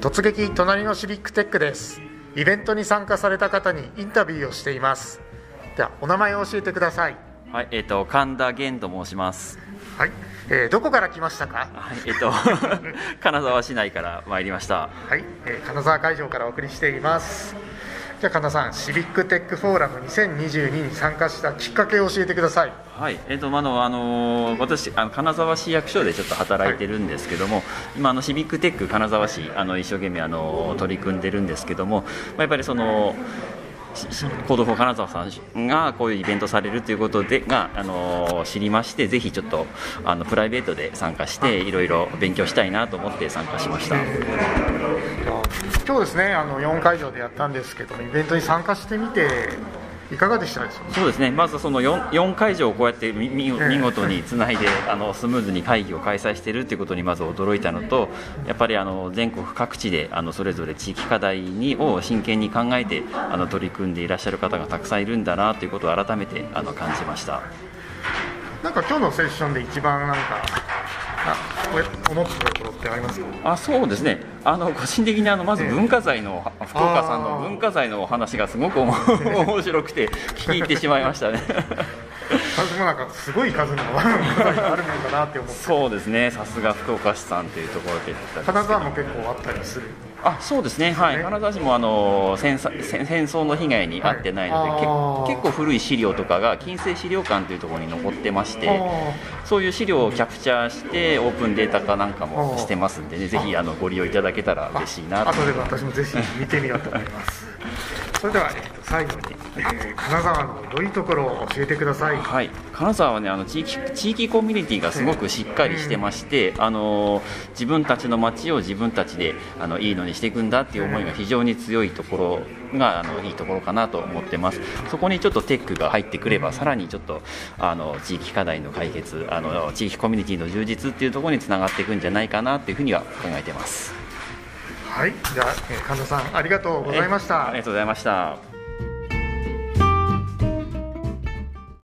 突撃隣のシビックテックです。イベントに参加された方にインタビューをしています。ではお名前を教えてください。はい、えっ、と神田源と申します。はい、えーどこから来ましたか？はい、えっ、と 金沢市内から参りました。はい、えー金沢会場からお送りしていますじゃあ神田さんシビックテックフォーラム2022に参加したきっかけを教えてください。はい、えっ、とあのあの私あの金沢市役所でちょっと働いてるんですけども、今あのシビックテック金沢市あの一生懸命あの取り組んでるんですけども、まあやっぱりそのしし Code for 金沢さんがこういうイベントされるということでがあの知りましてぜひちょっとあのプライベートで参加していろいろ勉強したいなと思って参加しました。今日ですねあの4会場でやったんですけどイベントに参加してみていかがでしたでしょうか？そうですね、まずその 4, 4会場をこうやって見事につないであのスムーズに会議を開催しているということにまず驚いたのと、やっぱりあの全国各地であのそれぞれ地域課題にを真剣に考えてあの取り組んでいらっしゃる方がたくさんいるんだなということを改めてあの感じました。なんか今日のセッションで一番なんかあこれ思ってたところってありますか？あそうですね。あの個人的にあのまずええ。文化財の福岡さんの文化財のお話がすごくおも面白くて聞き入ってしまいましたね。私もなんかすごい数の あるもんだなって思って。そうですね。さすが福岡市さんというところで金沢も結構あったりするあそうですね、はい、ね金沢市もあの戦争戦戦争の被害に遭ってないので、はい結構古い資料とかが近世資料館というところに残ってましてあそういう資料をキャプチャーしてオープンデータ化なんかもしてますんでね。ぜひあのご利用いただけたら嬉しいなと。後で私もぜひ見てみようと思います。それでは、えーと最後に、えー金沢の良いところを教えてください。はい、金沢はねあの地域地域コミュニティがすごくしっかりしてまして、あの自分たちの街を自分たちであのいいのにしていくんだっていう思いが非常に強いところがあのいいところかなと思ってます。そこにちょっとテックが入ってくればさらにちょっとあの地域課題の解決あの地域コミュニティの充実っていうところにつながっていくんじゃないかなっていうふうには考えてます。はい。じゃあ、えー神田さんありがとうございました。ありがとうございました